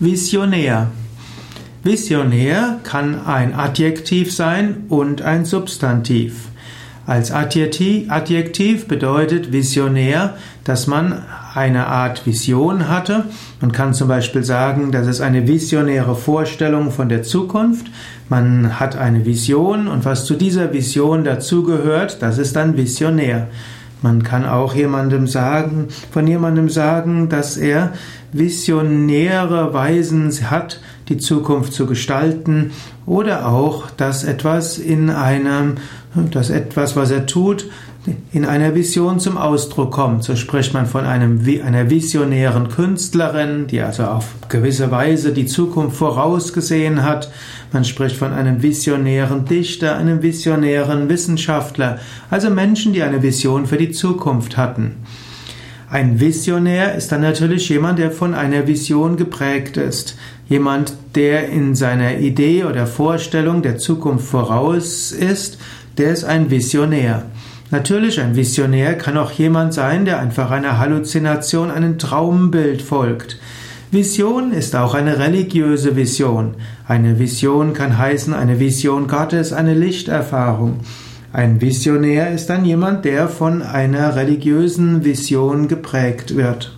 Visionär. Visionär kann ein Adjektiv sein und ein Substantiv. Als Adjektiv bedeutet visionär, dass man eine Art Vision hatte. Man kann zum Beispiel sagen, das ist eine visionäre Vorstellung von der Zukunft. Man hat eine Vision und was zu dieser Vision dazugehört, das ist dann visionär. Man kann auch jemandem sagen, von jemandem sagen, dass er visionäre Weisen hat, die Zukunft zu gestalten. Oder auch, dass etwas in einem, dass etwas, was er tut, in einer Vision zum Ausdruck kommt. So spricht man von einem, einer visionären Künstlerin, die also auf gewisse Weise die Zukunft vorausgesehen hat. Man spricht von einem visionären Dichter, einem visionären Wissenschaftler, also Menschen, die eine Vision für die Zukunft hatten. Ein Visionär ist dann natürlich jemand, der von einer Vision geprägt ist. Jemand, der in seiner Idee oder Vorstellung der Zukunft voraus ist, der ist ein Visionär. Natürlich, ein Visionär kann auch jemand sein, der einfach einer Halluzination, einem Traumbild folgt. Vision ist auch eine religiöse Vision. Eine Vision kann heißen eine Vision Gottes, eine Lichterfahrung. Ein Visionär ist dann jemand, der von einer religiösen Vision geprägt wird.